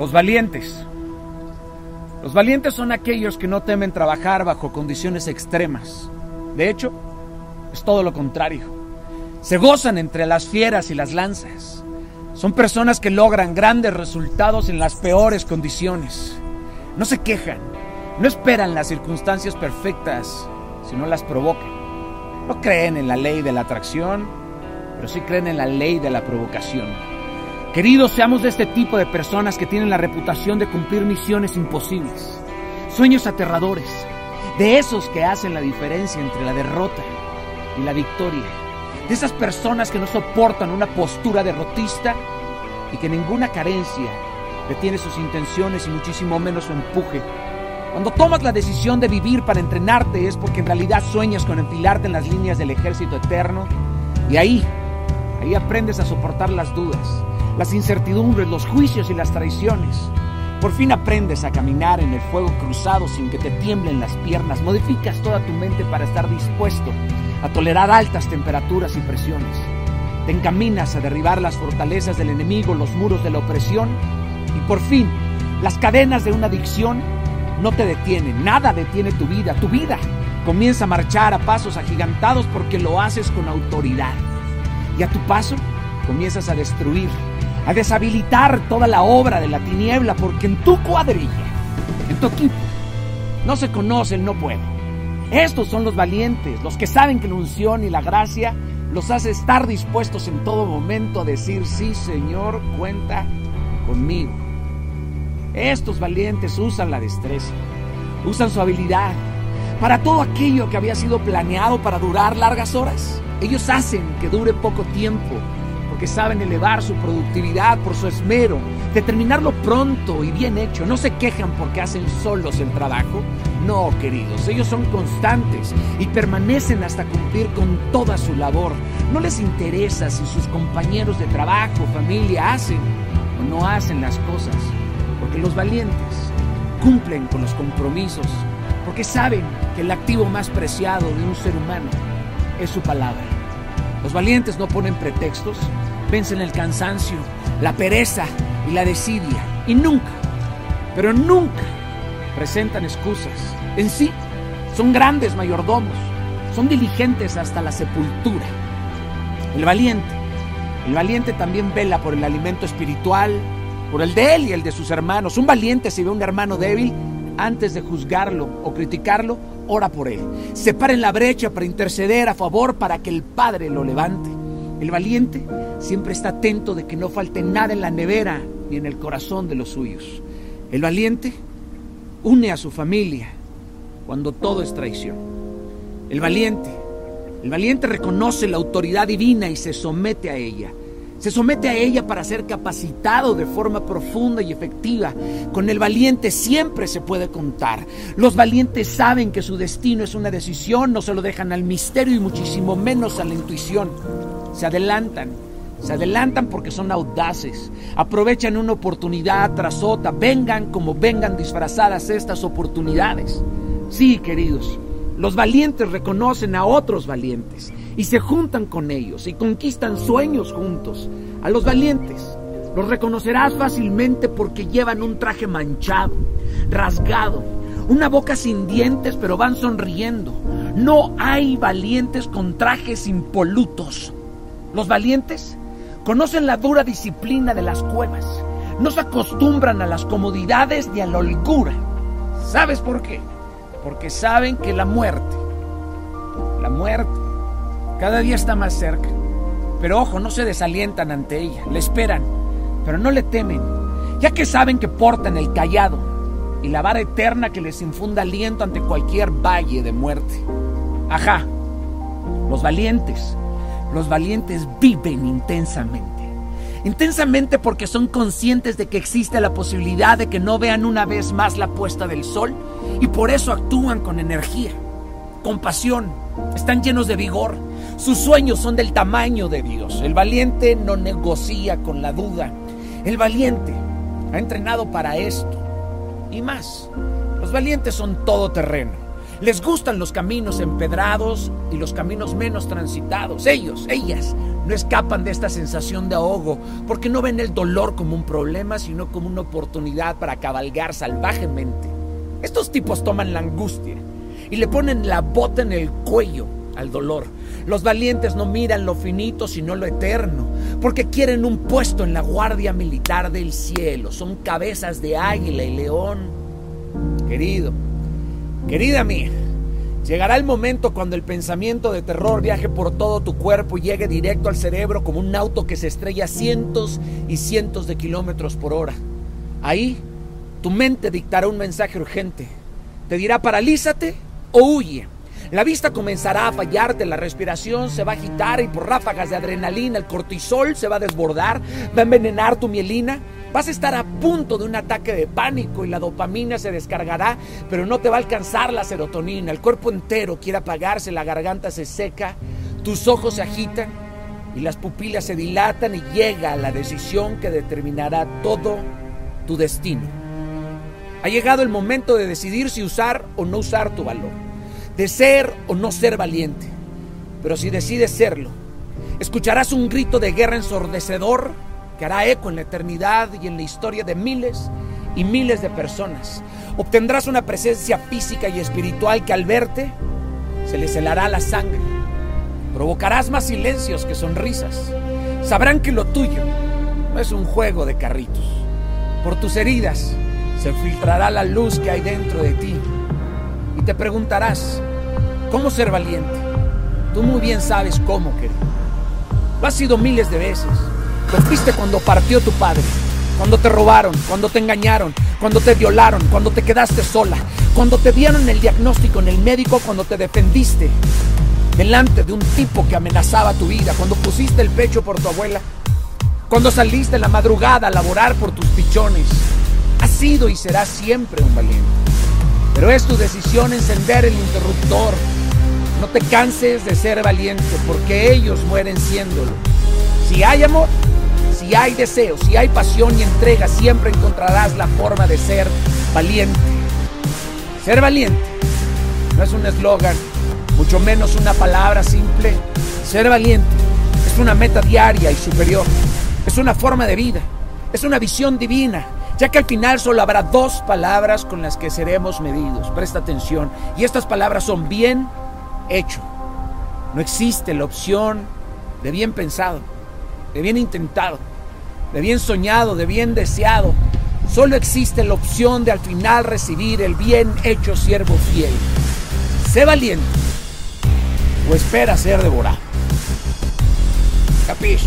Los valientes. Los valientes son aquellos que no temen trabajar bajo condiciones extremas. De hecho, es todo lo contrario. Se gozan entre las fieras y las lanzas. Son personas que logran grandes resultados en las peores condiciones. No se quejan, no esperan las circunstancias perfectas, sino las provocan. No creen en la ley de la atracción, pero sí creen en la ley de la provocación. Queridos, seamos de este tipo de personas que tienen la reputación de cumplir misiones imposibles, sueños aterradores, de esos que hacen la diferencia entre la derrota y la victoria, de esas personas que no soportan una postura derrotista y que ninguna carencia detiene sus intenciones y muchísimo menos su empuje. Cuando tomas la decisión de vivir para entrenarte es porque en realidad sueñas con empilarte en las líneas del ejército eterno y ahí, ahí aprendes a soportar las dudas, las incertidumbres, los juicios y las traiciones. Por fin aprendes a caminar en el fuego cruzado sin que te tiemblen las piernas. Modificas toda tu mente para estar dispuesto a tolerar altas temperaturas y presiones. Te encaminas a derribar las fortalezas del enemigo, los muros de la opresión y por fin las cadenas de una adicción no te detienen. Nada detiene tu vida. Tu vida comienza a marchar a pasos agigantados porque lo haces con autoridad. Y a tu paso comienzas a destruir a deshabilitar toda la obra de la tiniebla, porque en tu cuadrilla, en tu equipo, no se conoce el no puedo. Estos son los valientes, los que saben que la unción y la gracia los hace estar dispuestos en todo momento a decir, sí Señor, cuenta conmigo. Estos valientes usan la destreza, usan su habilidad para todo aquello que había sido planeado para durar largas horas. Ellos hacen que dure poco tiempo que saben elevar su productividad por su esmero, determinarlo pronto y bien hecho. No se quejan porque hacen solos el trabajo. No, queridos, ellos son constantes y permanecen hasta cumplir con toda su labor. No les interesa si sus compañeros de trabajo, familia hacen o no hacen las cosas, porque los valientes cumplen con los compromisos, porque saben que el activo más preciado de un ser humano es su palabra. Los valientes no ponen pretextos, vencen el cansancio, la pereza y la desidia. Y nunca, pero nunca presentan excusas. En sí, son grandes mayordomos, son diligentes hasta la sepultura. El valiente, el valiente también vela por el alimento espiritual, por el de él y el de sus hermanos. Un valiente si ve a un hermano débil, antes de juzgarlo o criticarlo, ora por él. Se para en la brecha para interceder a favor para que el Padre lo levante. El valiente siempre está atento de que no falte nada en la nevera ni en el corazón de los suyos. El valiente une a su familia cuando todo es traición. El valiente, el valiente reconoce la autoridad divina y se somete a ella. Se somete a ella para ser capacitado de forma profunda y efectiva. Con el valiente siempre se puede contar. Los valientes saben que su destino es una decisión, no se lo dejan al misterio y muchísimo menos a la intuición. Se adelantan, se adelantan porque son audaces, aprovechan una oportunidad tras otra, vengan como vengan disfrazadas estas oportunidades. Sí, queridos, los valientes reconocen a otros valientes y se juntan con ellos y conquistan sueños juntos. A los valientes los reconocerás fácilmente porque llevan un traje manchado, rasgado, una boca sin dientes pero van sonriendo. No hay valientes con trajes impolutos. Los valientes conocen la dura disciplina de las cuevas. No se acostumbran a las comodidades ni a la holgura. ¿Sabes por qué? Porque saben que la muerte, la muerte cada día está más cerca. Pero ojo, no se desalientan ante ella, le esperan, pero no le temen, ya que saben que portan el callado y la vara eterna que les infunda aliento ante cualquier valle de muerte. Ajá, los valientes, los valientes viven intensamente. Intensamente porque son conscientes de que existe la posibilidad de que no vean una vez más la puesta del sol y por eso actúan con energía, con pasión, están llenos de vigor sus sueños son del tamaño de Dios. El valiente no negocia con la duda. El valiente ha entrenado para esto y más. Los valientes son todoterreno. Les gustan los caminos empedrados y los caminos menos transitados. Ellos, ellas, no escapan de esta sensación de ahogo porque no ven el dolor como un problema, sino como una oportunidad para cabalgar salvajemente. Estos tipos toman la angustia y le ponen la bota en el cuello al dolor. Los valientes no miran lo finito, sino lo eterno, porque quieren un puesto en la guardia militar del cielo. Son cabezas de águila y león. Querido, querida mía, llegará el momento cuando el pensamiento de terror viaje por todo tu cuerpo y llegue directo al cerebro como un auto que se estrella cientos y cientos de kilómetros por hora. Ahí, tu mente dictará un mensaje urgente. Te dirá paralízate o huye. La vista comenzará a fallarte, la respiración se va a agitar y por ráfagas de adrenalina el cortisol se va a desbordar, va a envenenar tu mielina. Vas a estar a punto de un ataque de pánico y la dopamina se descargará, pero no te va a alcanzar la serotonina. El cuerpo entero quiere apagarse, la garganta se seca, tus ojos se agitan y las pupilas se dilatan y llega la decisión que determinará todo tu destino. Ha llegado el momento de decidir si usar o no usar tu valor de ser o no ser valiente. Pero si decides serlo, escucharás un grito de guerra ensordecedor que hará eco en la eternidad y en la historia de miles y miles de personas. Obtendrás una presencia física y espiritual que al verte se les helará la sangre. Provocarás más silencios que sonrisas. Sabrán que lo tuyo no es un juego de carritos. Por tus heridas se filtrará la luz que hay dentro de ti y te preguntarás, ¿cómo ser valiente? Tú muy bien sabes cómo, querido. Lo has sido miles de veces. Lo fuiste cuando partió tu padre, cuando te robaron, cuando te engañaron, cuando te violaron, cuando te quedaste sola, cuando te dieron el diagnóstico en el médico, cuando te defendiste delante de un tipo que amenazaba tu vida, cuando pusiste el pecho por tu abuela, cuando saliste en la madrugada a laborar por tus pichones. Has sido y serás siempre un valiente. Pero es tu decisión encender el interruptor. No te canses de ser valiente, porque ellos mueren siéndolo. Si hay amor, si hay deseo, si hay pasión y entrega, siempre encontrarás la forma de ser valiente. Ser valiente no es un eslogan, mucho menos una palabra simple. Ser valiente es una meta diaria y superior. Es una forma de vida. Es una visión divina ya que al final solo habrá dos palabras con las que seremos medidos. Presta atención. Y estas palabras son bien hecho. No existe la opción de bien pensado, de bien intentado, de bien soñado, de bien deseado. Solo existe la opción de al final recibir el bien hecho siervo fiel. Sé valiente o espera ser devorado. Capiche.